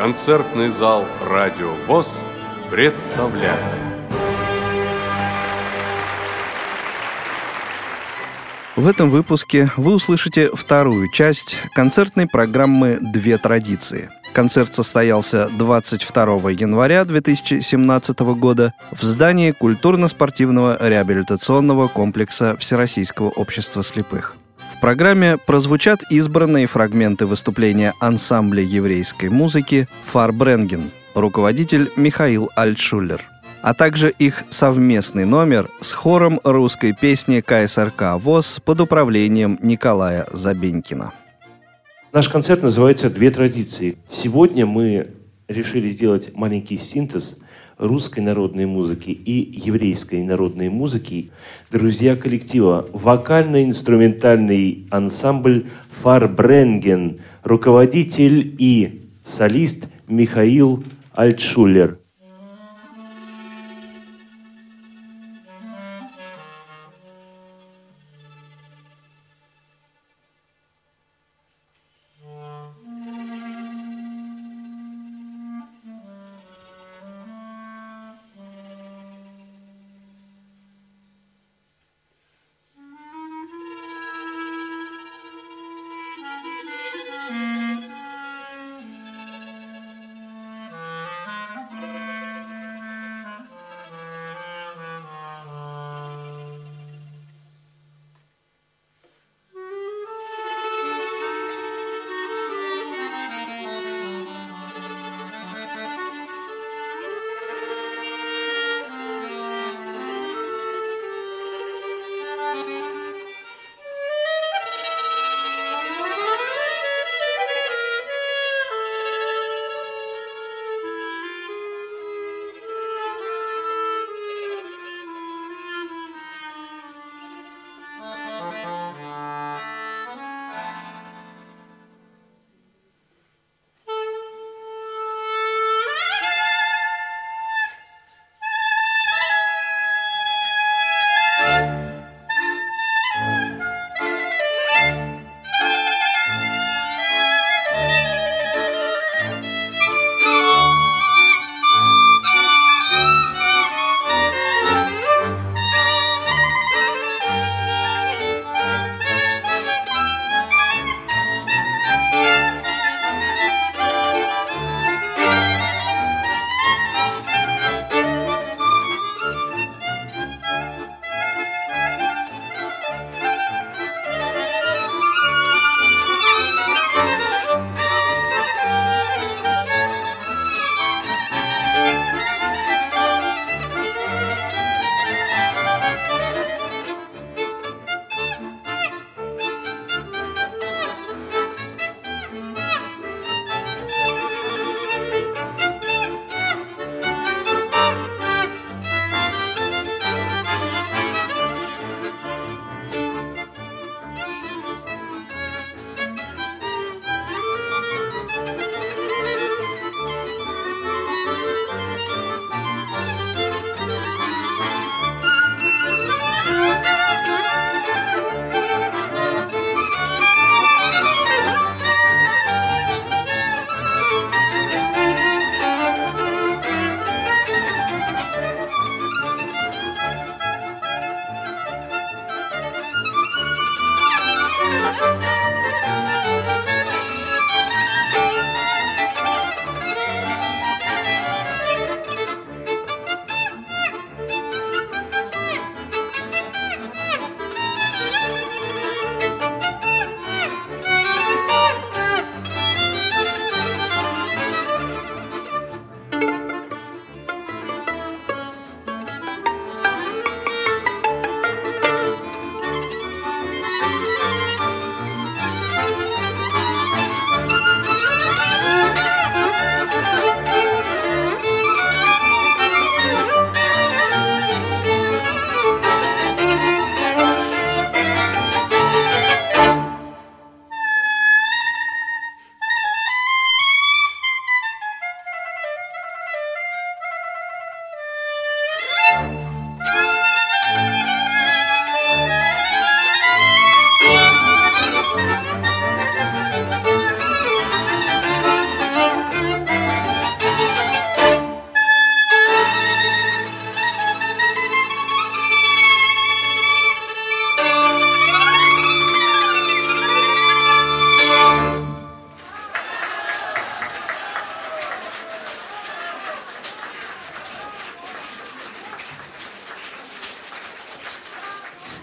Концертный зал «Радио ВОЗ» представляет В этом выпуске вы услышите вторую часть концертной программы «Две традиции». Концерт состоялся 22 января 2017 года в здании культурно-спортивного реабилитационного комплекса Всероссийского общества слепых. Программе прозвучат избранные фрагменты выступления ансамбля еврейской музыки «Фарбренген», руководитель Михаил Альтшулер, а также их совместный номер с хором русской песни КСРК ВОЗ под управлением Николая Забенькина. Наш концерт называется «Две традиции». Сегодня мы решили сделать маленький синтез – русской народной музыки и еврейской народной музыки, друзья коллектива, вокально-инструментальный ансамбль «Фарбренген», руководитель и солист Михаил Альтшулер.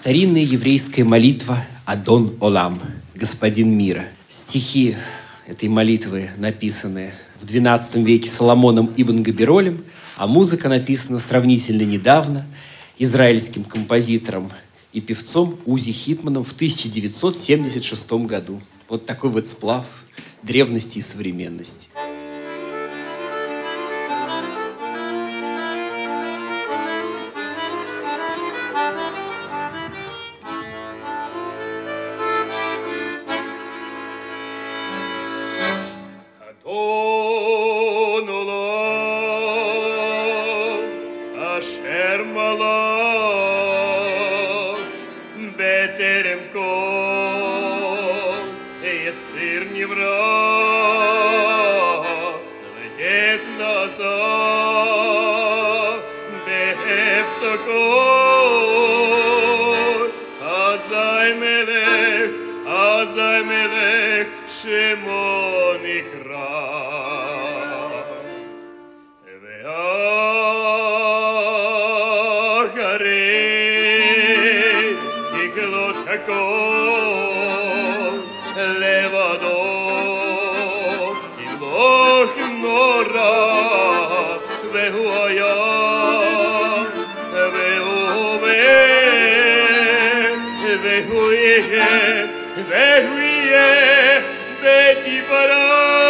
Старинная еврейская молитва «Адон Олам» – «Господин мира». Стихи этой молитвы написаны в XII веке Соломоном Ибн Габиролем, а музыка написана сравнительно недавно израильским композитором и певцом Узи Хитманом в 1976 году. Вот такой вот сплав древности и современности. והיה בית פרעה.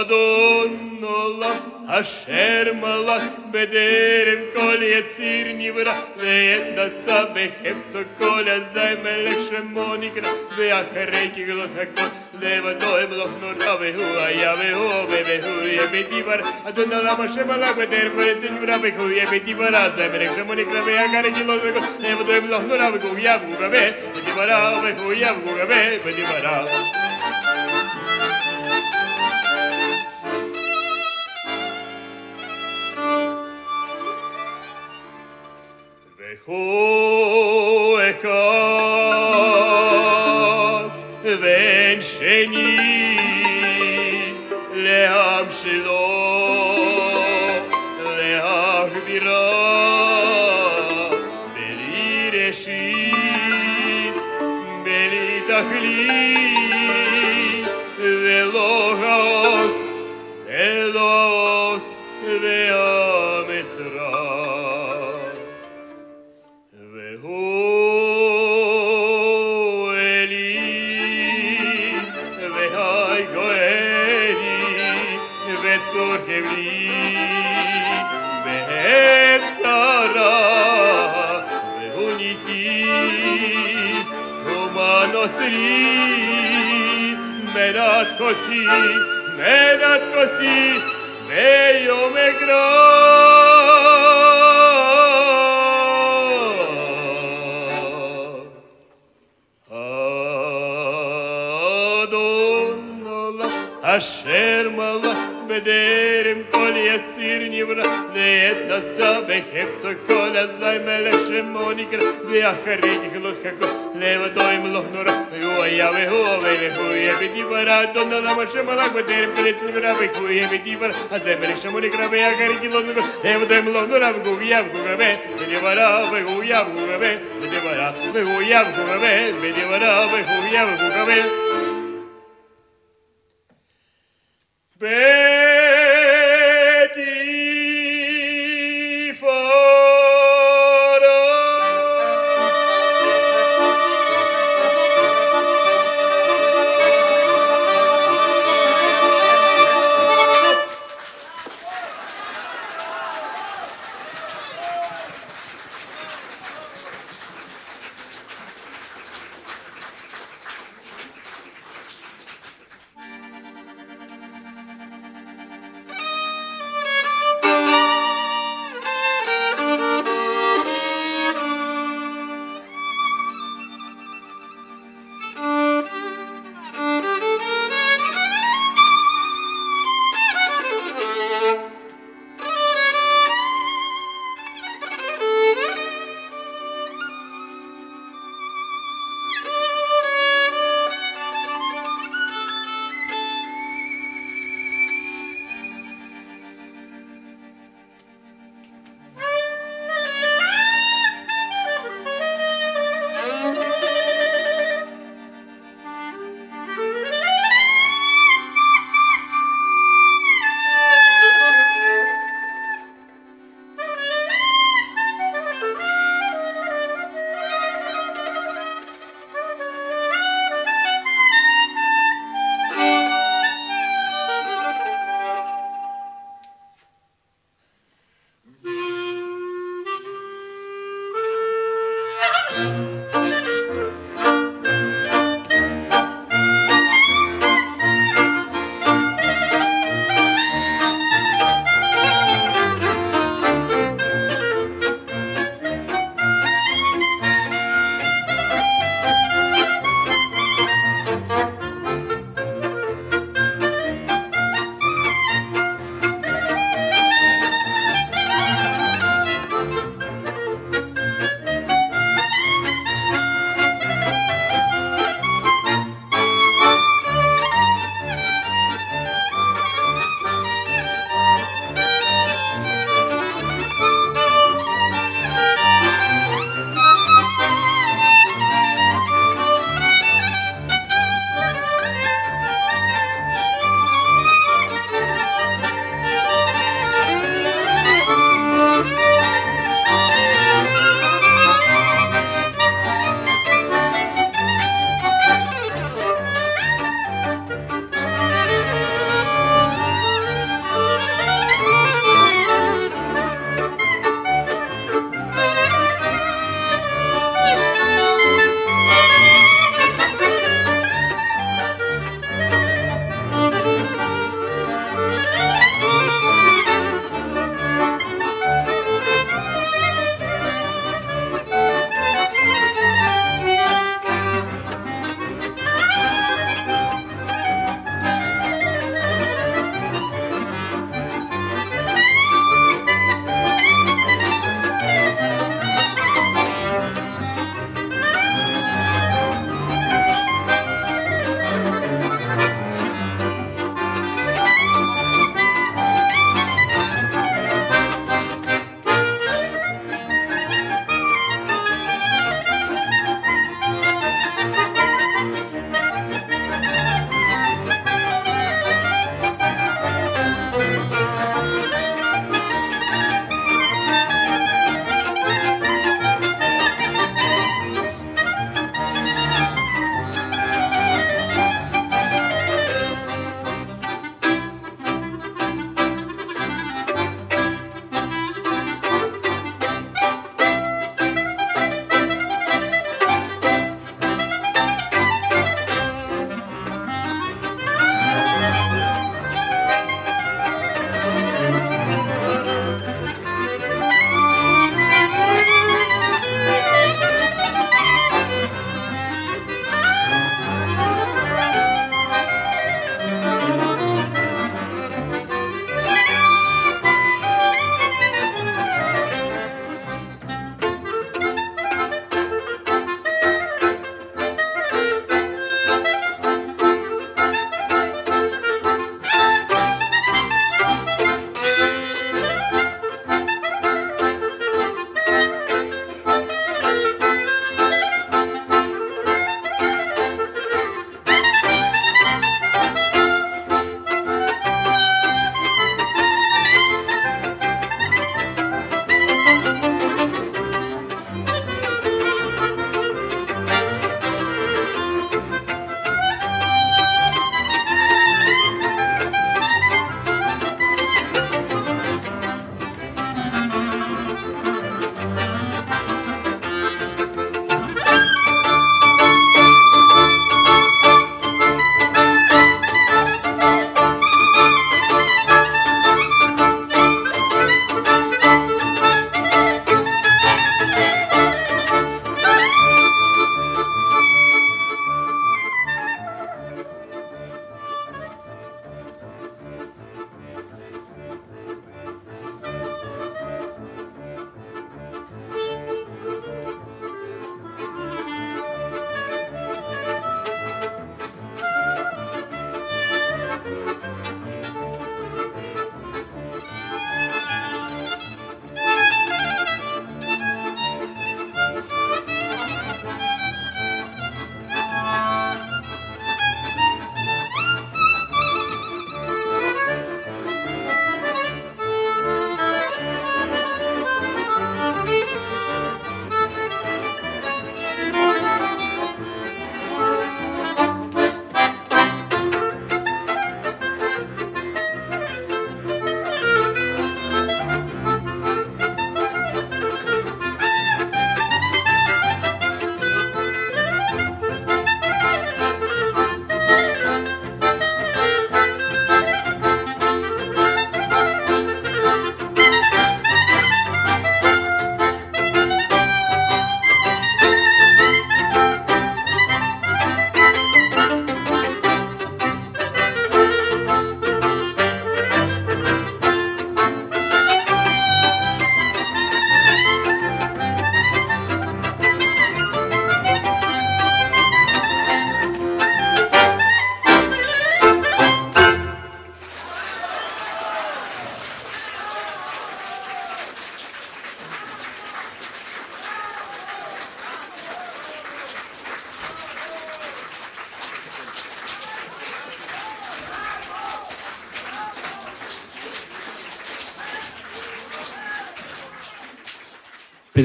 אדון נולד אשר מלך בדרם כל יציר נברא ואת נשא בחפצו כל הזי מלך שמו נקרא ואחרי כגלות הכל Deva Doi Malok Nur Ravehu Ayavehu Vevehu Yebetivar Aduna Lama Shemalak Veder Veretin Ravehu Yebetivar Azemerek Shamonik Rave Agare Gilot Vego Deva Doi Malok Nur Ravehu Yavu Gave Vetivara Vehu Yavu Gave Vetivara Vehu מנת כוסי מנת כוסי ביום אגרא Moniker, de akareti gelos kako leva doim lohnura yo ya ve ho ve ve ho ye bidi bara donna la mash mala ko der pelet nura ve ho ye bidi bara azem re shamoni krabe akareti lohnura leva doim lohnura ve go ya go ve bidi bara ve ho ya go ve ve ve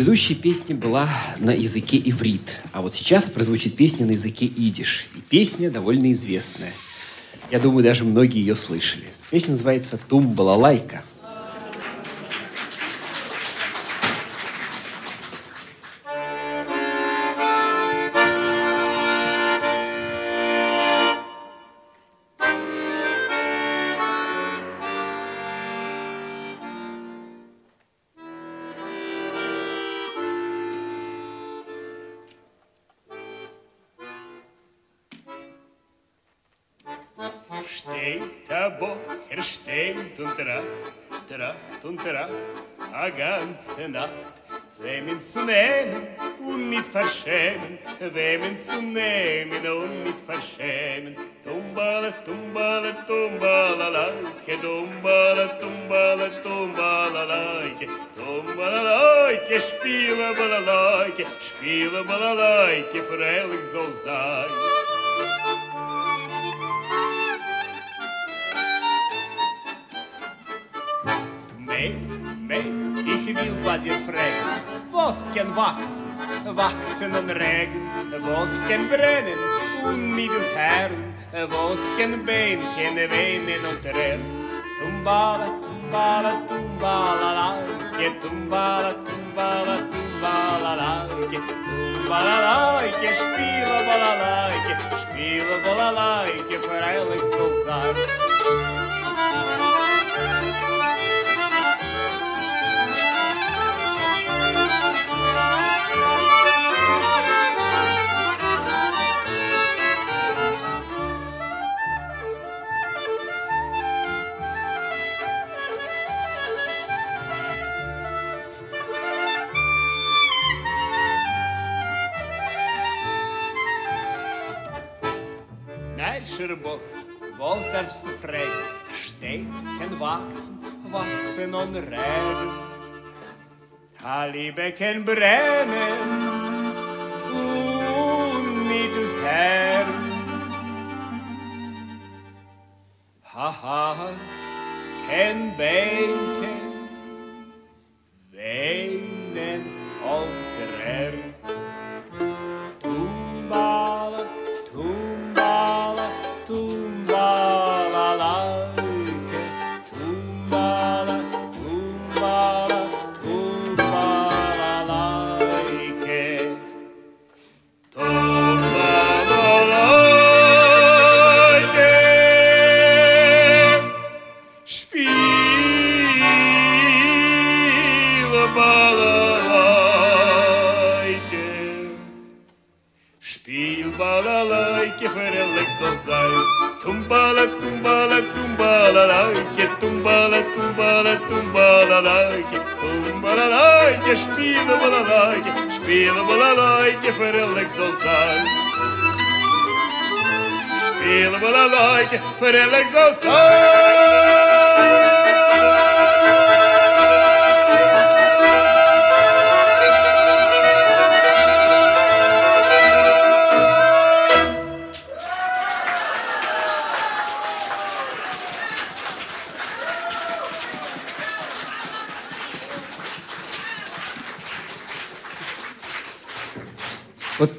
предыдущей песне была на языке иврит, а вот сейчас прозвучит песня на языке идиш. И песня довольно известная. Я думаю, даже многие ее слышали. Песня называется «Тум балалайка». Steht der Bocher, steht und tracht, tracht und tracht, a ganze Nacht. Wem ihn zu nehmen und nicht verschämen, wem ihn zu nehmen und nicht verschämen. Tumbala, tumbala, tumbala, like, tumbala, tumbala, tumbala, like, tumbala, like, spielen, bala, like, spielen, bala, like, freilich soll sein. Mei, ich will bei dir fragen, was kann wachsen, wachsen und regen, was kann brennen und mit dem Herrn, was kann Bähnchen weinen und rennen. Tumbala, tumbala, tumbala, like, tumbala, tumbala, tumbala, like, tumbala, like, spielen, bala, like, spielen, bala, like, freilich soll sein. Närcher Boch, was darfst du fragen? Steht kein Wachsen, wachsen und regen. Ha Liebe kein brennen und mit dem Herrn. Ha ha, kein Bänken, tumbala tumbala tumbala lai ke tumbala tumbala tumbala lai ke tumbala lai ke spiele bala lai ke spiele bala lai ke ferelek zal sai spiele bala lai ke ferelek zal sai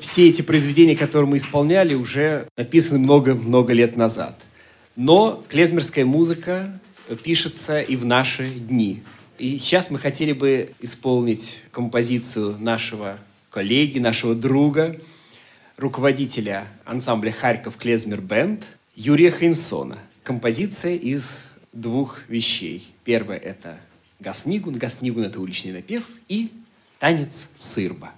все эти произведения, которые мы исполняли, уже написаны много-много лет назад. Но клезмерская музыка пишется и в наши дни. И сейчас мы хотели бы исполнить композицию нашего коллеги, нашего друга, руководителя ансамбля «Харьков Клезмер Бенд» Юрия Хейнсона. Композиция из двух вещей. Первое – это «Гаснигун». «Гаснигун» – это уличный напев. И «Танец сырба».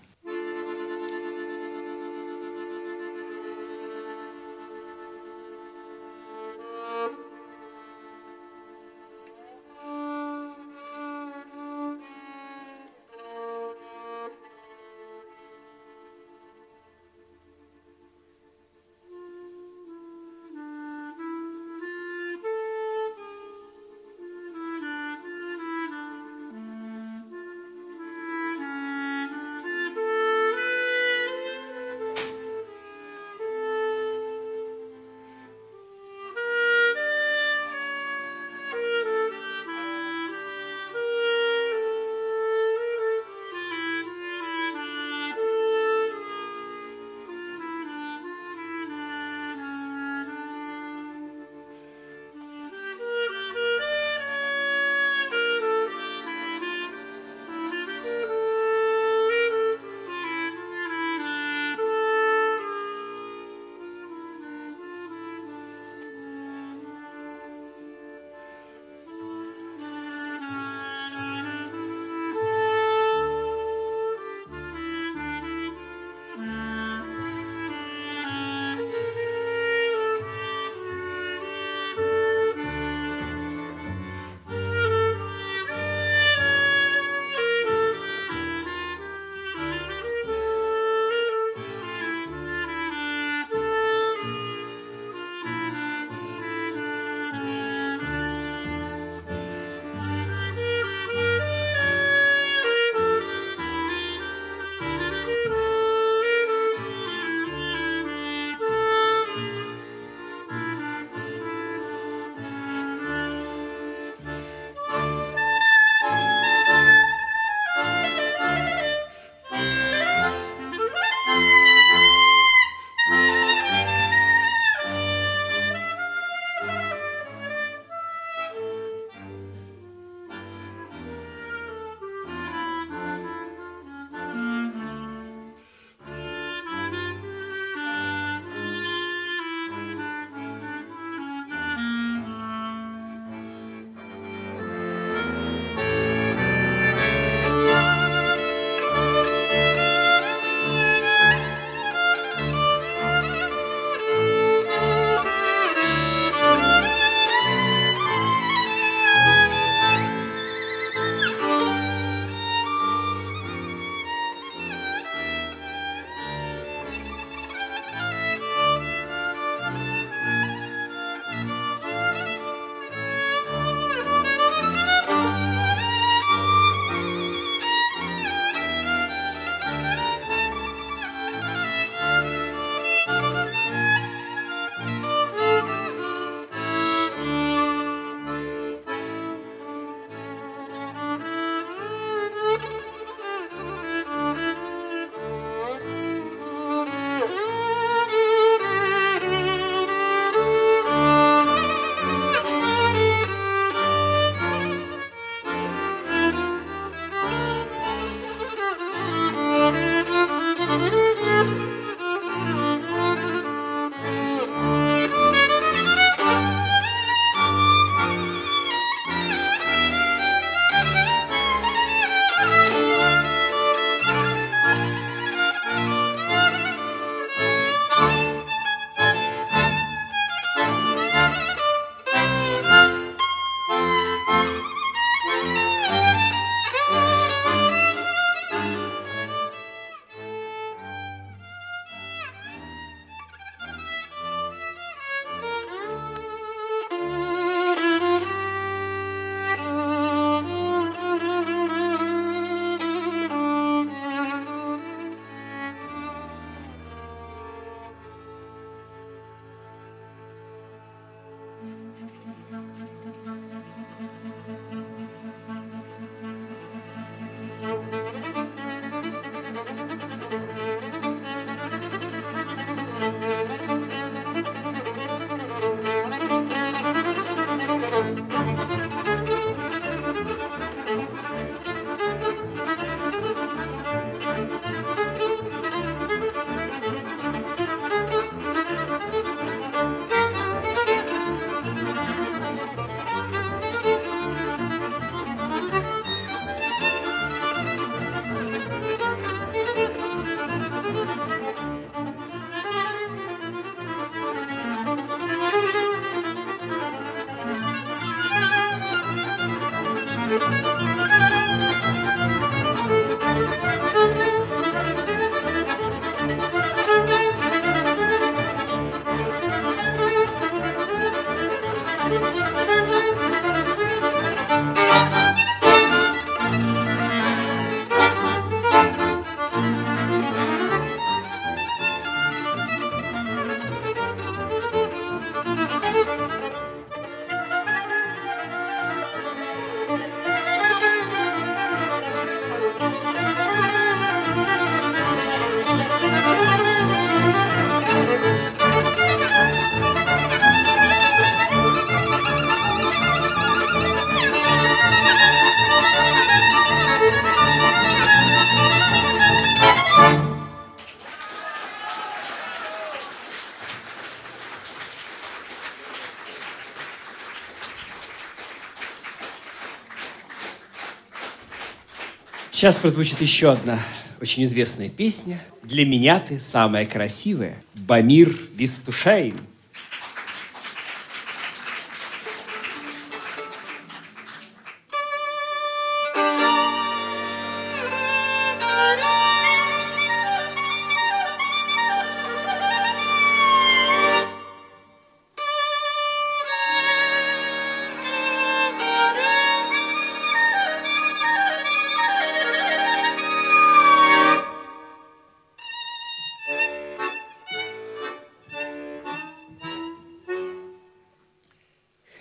Сейчас прозвучит еще одна очень известная песня. «Для меня ты самая красивая» Бамир Бестушейн.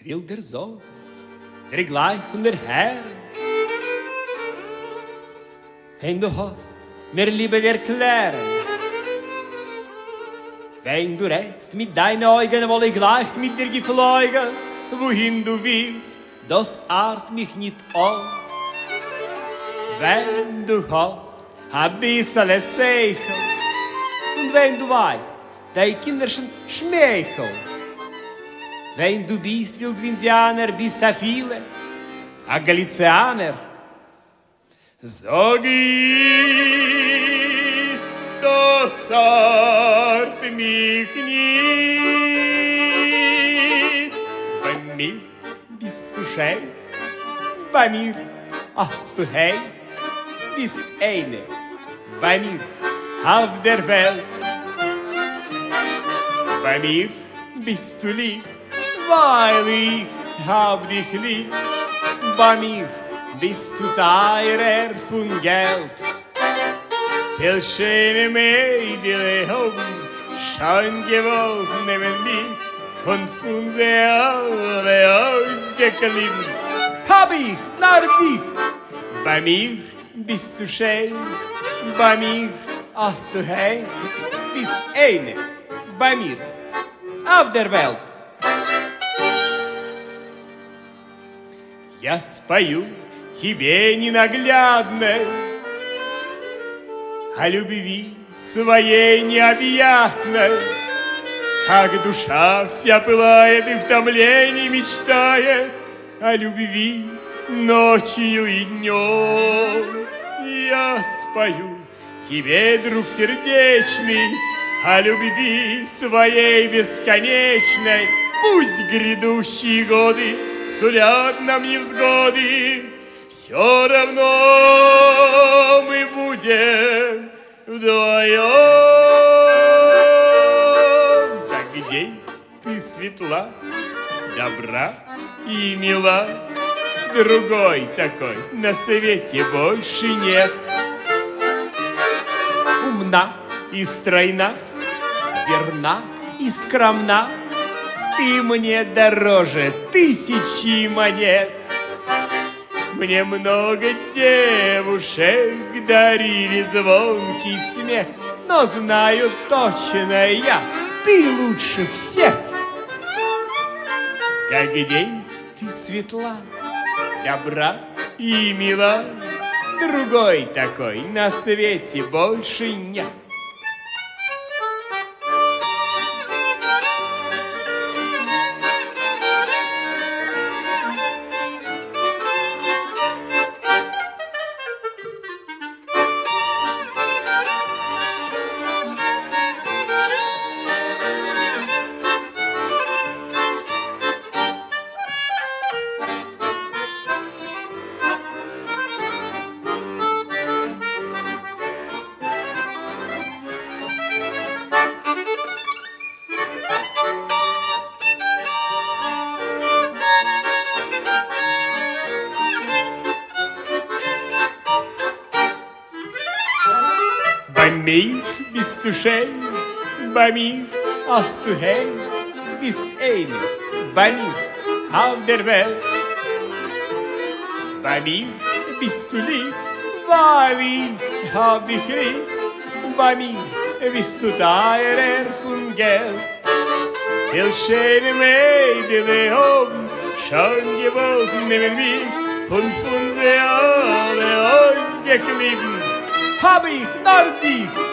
Will der Sohn, der gleich von der Herr. Wenn du hast, mir Liebe erklären, wenn du redst mit deinen Augen, wohl ich gleich mit dir geflogen, wohin du willst, das art mich nicht an. Wenn du hast, ein bisschen Seichel, und wenn du weißt, deine Kinder schon wenn du bist Wildwindianer, bist a viele, a Galizianer. Sag ich, das art mich nicht. Bei mir bist du schön, bei mir hast du hei, bist eine, bei mir auf der Welt. Bei mir bist du lieb, weil ich hab dich lieb. Bei mir bist du teurer von Geld. Viel schöne Mädel haben schon gewollt neben mich und von sie alle ausgeklebt. Hab ich dich. Bei mir bist du schön, bei mir hast du heim, bist eine bei mir auf der Welt. Я спою тебе ненаглядной О любви своей необъятной Как душа вся пылает и в томлении мечтает. О любви ночью и днем. Я спою тебе, друг сердечный О любви своей бесконечной. Пусть грядущие годы сулят нам невзгоды, все равно мы будем вдвоем. Как день ты светла, добра и мила, другой такой на свете больше нет. Умна И стройна, верна и скромна, ты мне дороже тысячи монет. Мне много девушек дарили звонкий смех, Но знаю точно я, ты лучше всех. Как день Ты светла, добра и мила, другой такой на свете больше нет. Bist du schön, bei mir hast du hell, Bist ein bei mir auf der Welt. bei mir bist du lieb, Weil ich hab dich lieb, bei mir bist du teurer von Geld. viel schöne Mädel haben schon gewollt neben mich und von sie alle ausgeklebt. Hab ich nur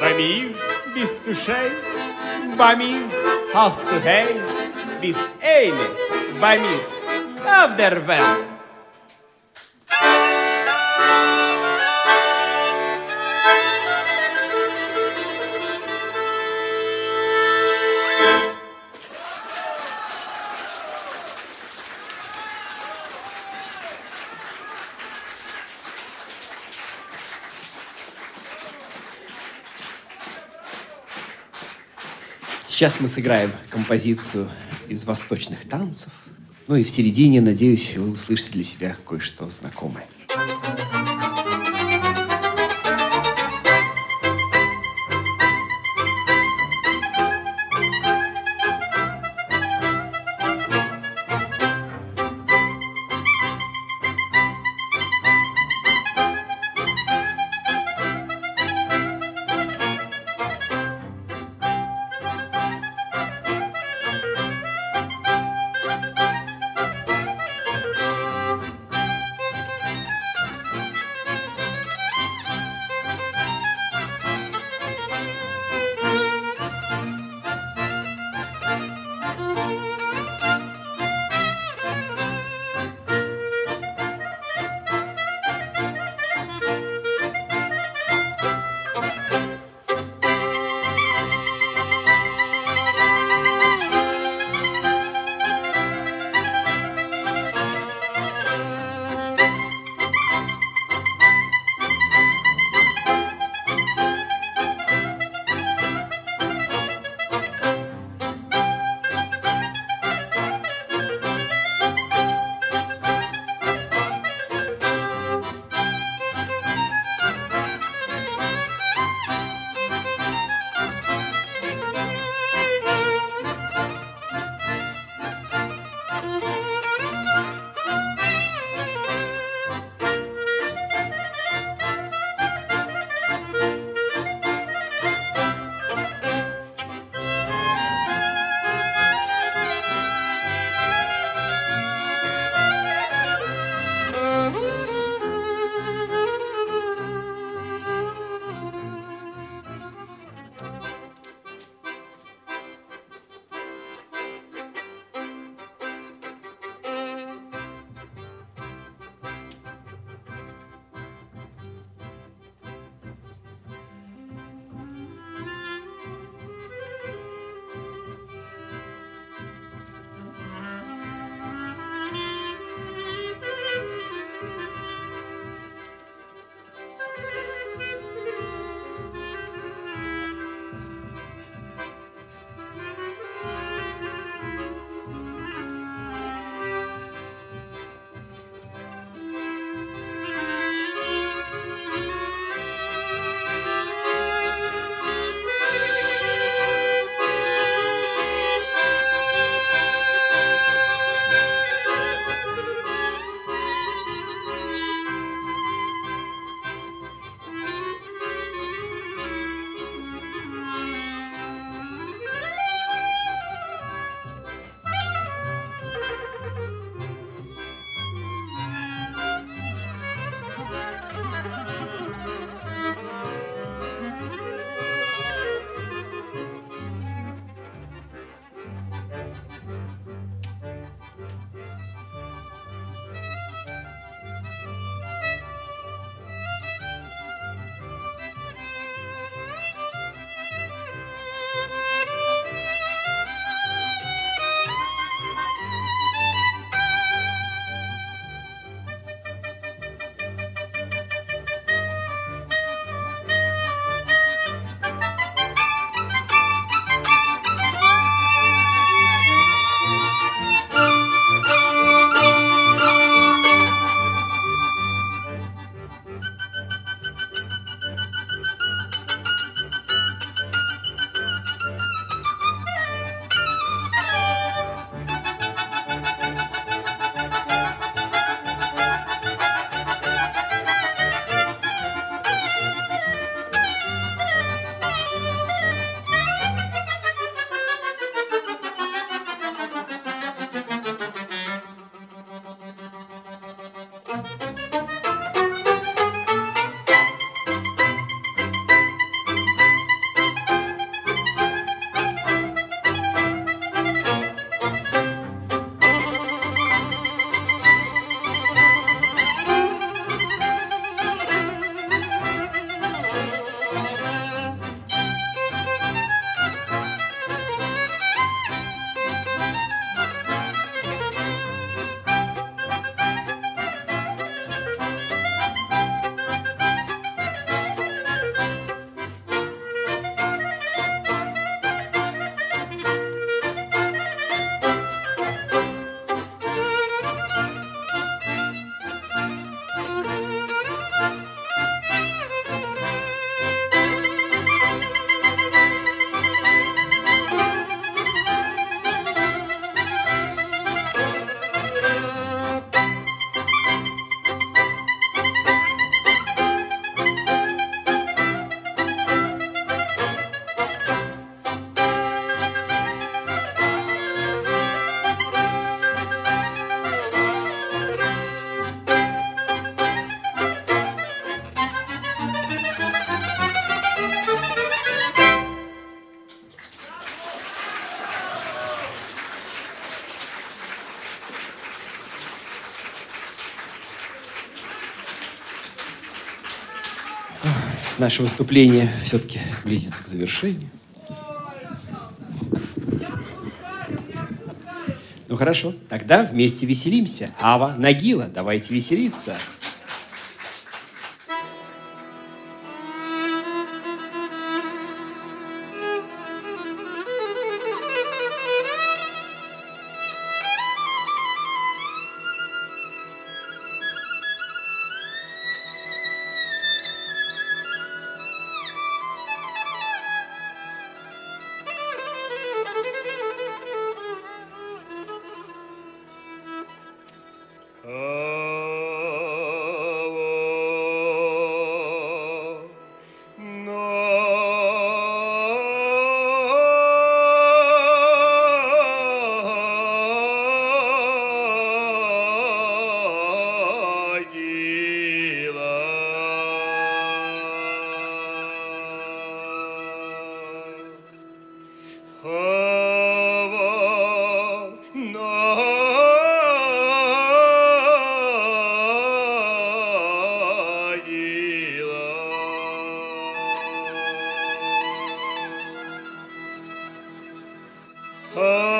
Bei mir bist du schön, bei mir hast du heim, bist eine bei mir auf der Welt. Сейчас мы сыграем композицию из восточных танцев. Ну и в середине, надеюсь, вы услышите для себя кое-что знакомое. Наше выступление все-таки близится к завершению. Ну хорошо, тогда вместе веселимся. Ава, Нагила, давайте веселиться. Oh.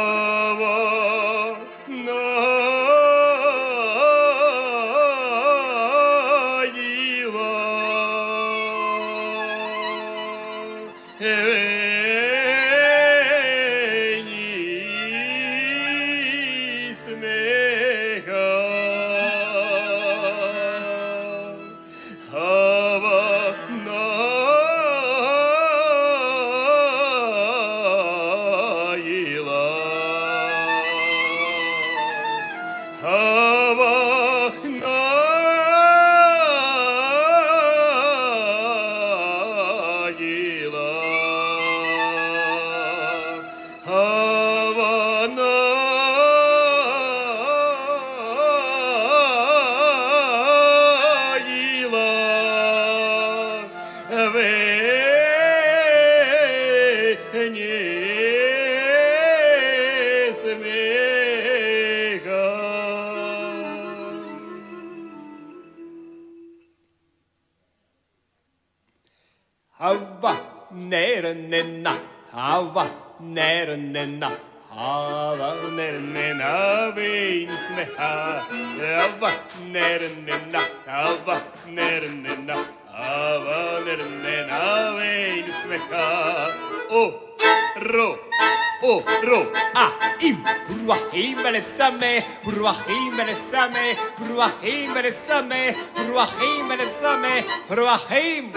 Ruahim Resame, Ruahim Resame, Ruahim,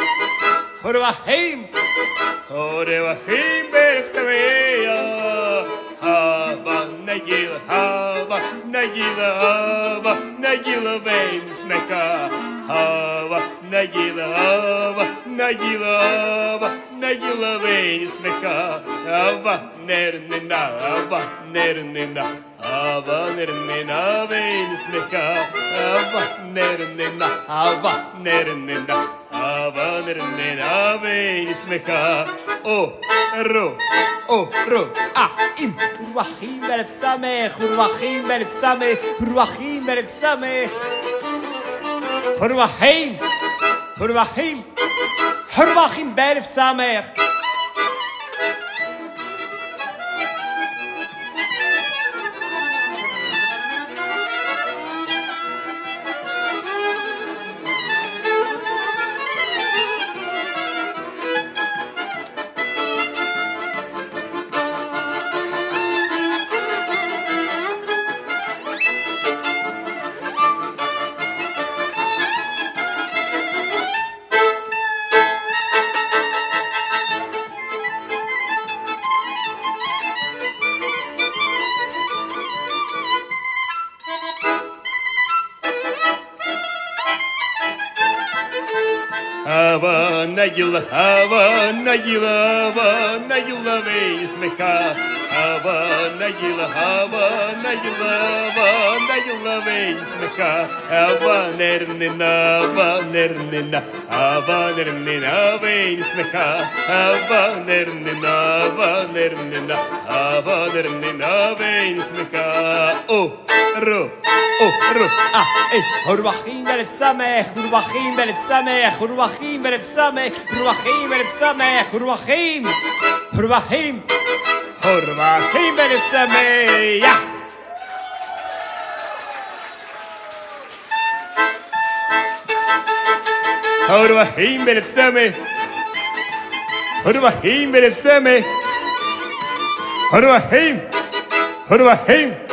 Ruahim, Ruahim Resame, Hava Nagil, Hava Nagil, Hava Nagil Veins Mecca, Hava Nagil, Hava Nagil, Hava nagila veinsmeka, hava nernena, hava nernena, hava nernena veinsmeka, hava nernena, hava nernena. Ава смеха, о, ро, о, ро, а, им. רוחים בלב סמך, רוחים בלב סמך, רוחים בלב סמך. רוחים, هرواخيم هرواخيم بارف سامر Hava Nagila, Hava Nagila, Nagila Veismecha. Hava Nagila, Hava Nagila, Hava Nagila Veismecha. Hava Nernina, Hava Nernina, Havalarımın havayın ismek ha Havalarımın havalarımın Havalarımın havayın ismek ha O رو أو رو آه ای روحین بلف سمه روحین بلف سمه روحین بلف سمه روحین بلف سمه روحین روحین روحین بلف سمه Hold my hand, baby, for me. Hold my hand, baby, for me. Hold my hand. Hold my hand.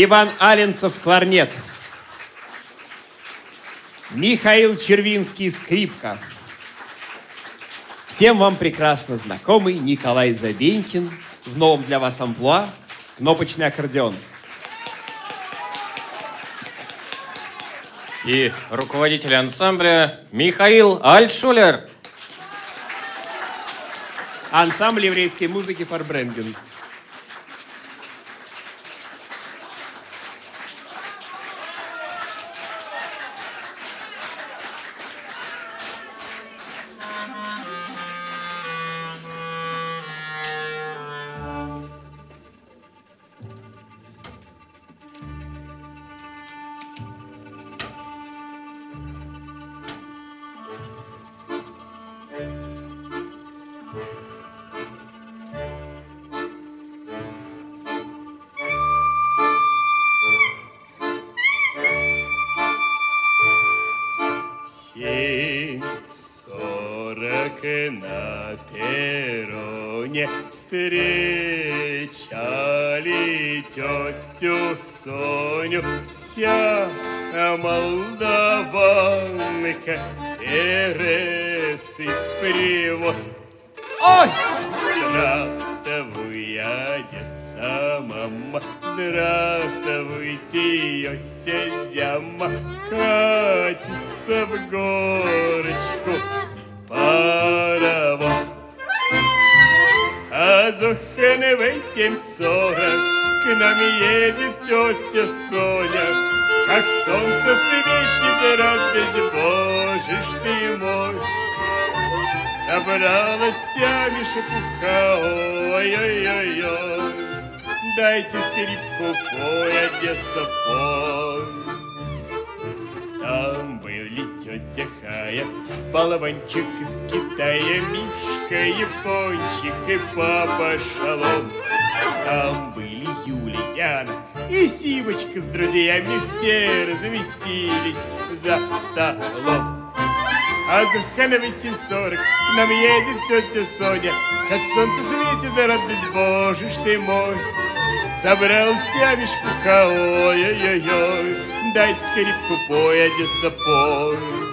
Иван Аленцев, кларнет. Михаил Червинский, скрипка. Всем вам прекрасно знакомый Николай Забенькин в новом для вас амплуа кнопочный аккордеон. И руководитель ансамбля Михаил Альтшулер. Ансамбль еврейской музыки Фарбренген. Шепуха, ой-ой-ой-ой. Дайте скрипку, пой, Одесса, пой. Там были тетя Хая, болванчик из Китая, Мишка, Япончик и папа Шалом. Там были Юлияна и Симочка с друзьями, все разместились за столом. А за Хановой 740 к нам едет тетя Соня. Как солнце светит, да Боже ж ты мой. Собрался мешпуха, ой-ой-ой, Дайте скрипку, пой, Одесса, пой.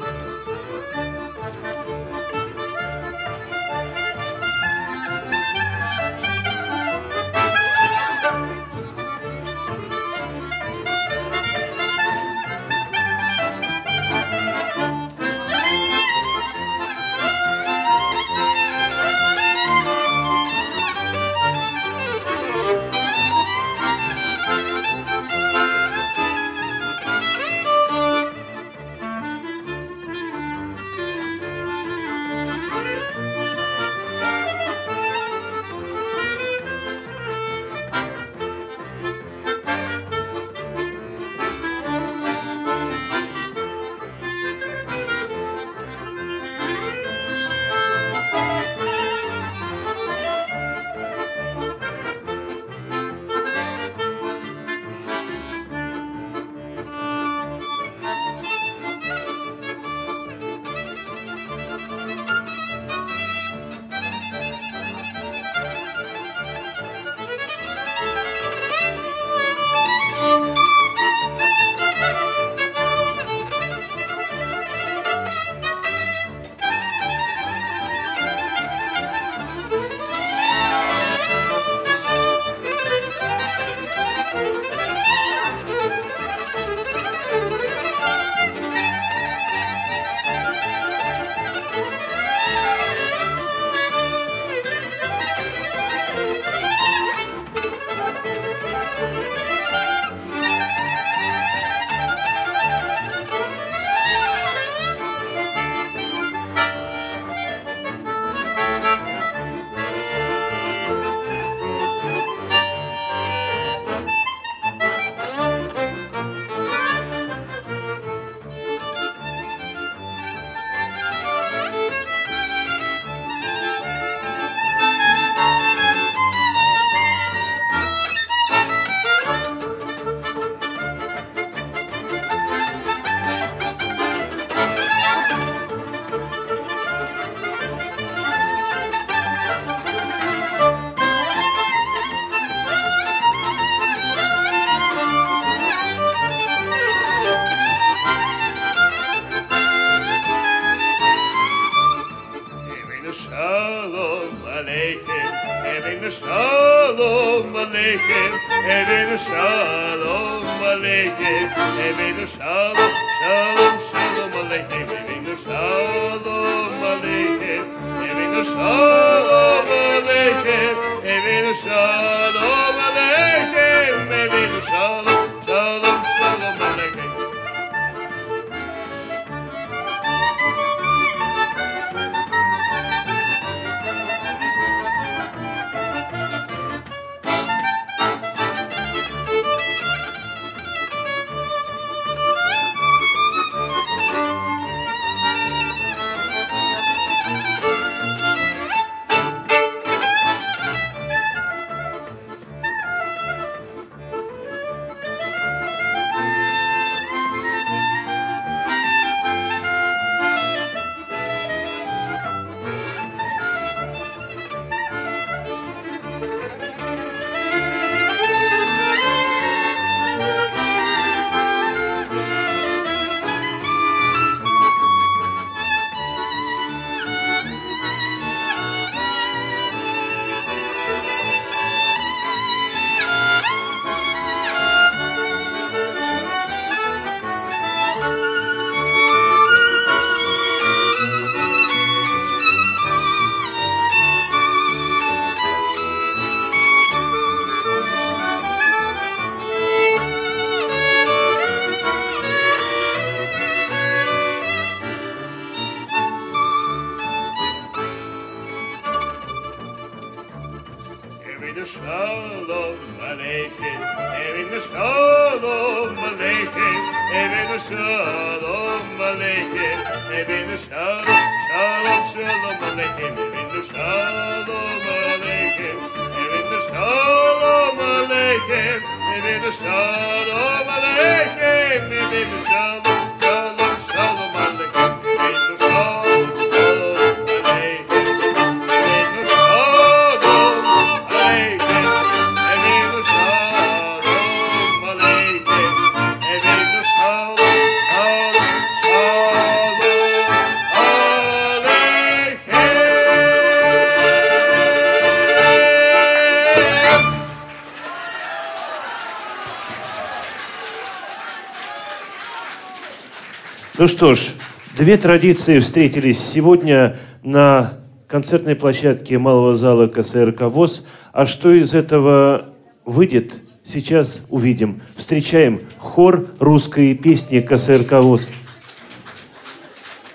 Ну что ж, две традиции встретились сегодня на концертной площадке малого зала КСРК ВОЗ. А что из этого выйдет, сейчас увидим. Встречаем хор русской песни КСРК ВОЗ.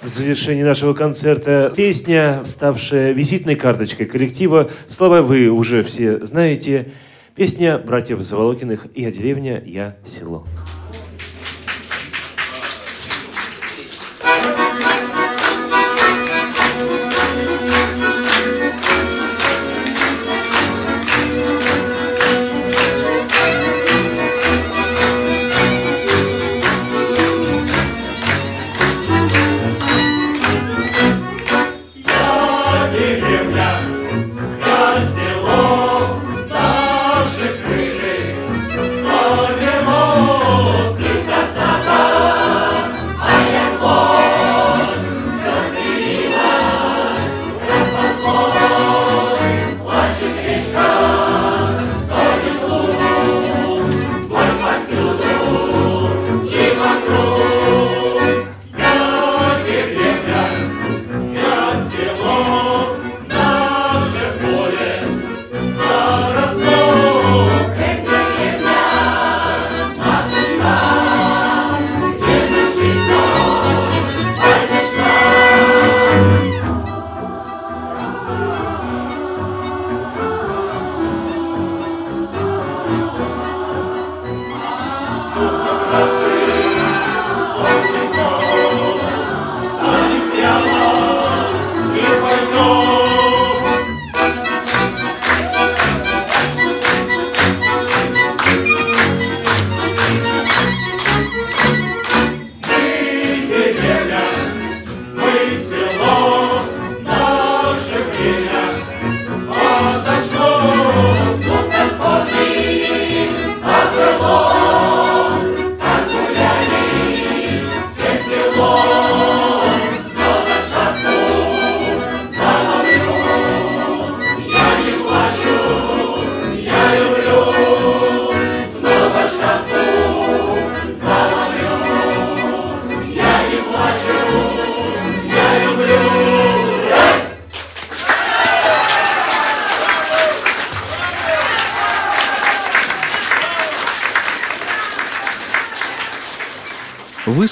В завершении нашего концерта песня, ставшая визитной карточкой коллектива. Слова вы уже все знаете. Песня братьев Заволокиных «Я деревня, я село».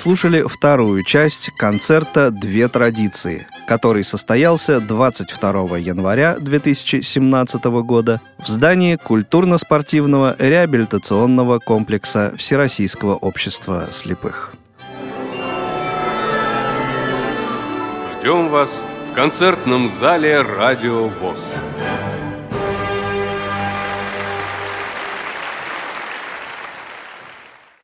Вы слушали вторую часть концерта «Две традиции», который состоялся 22 января 2017 года в здании культурно-спортивного реабилитационного комплекса Всероссийского общества слепых. Ждем вас в концертном зале «Радио ВОЗ».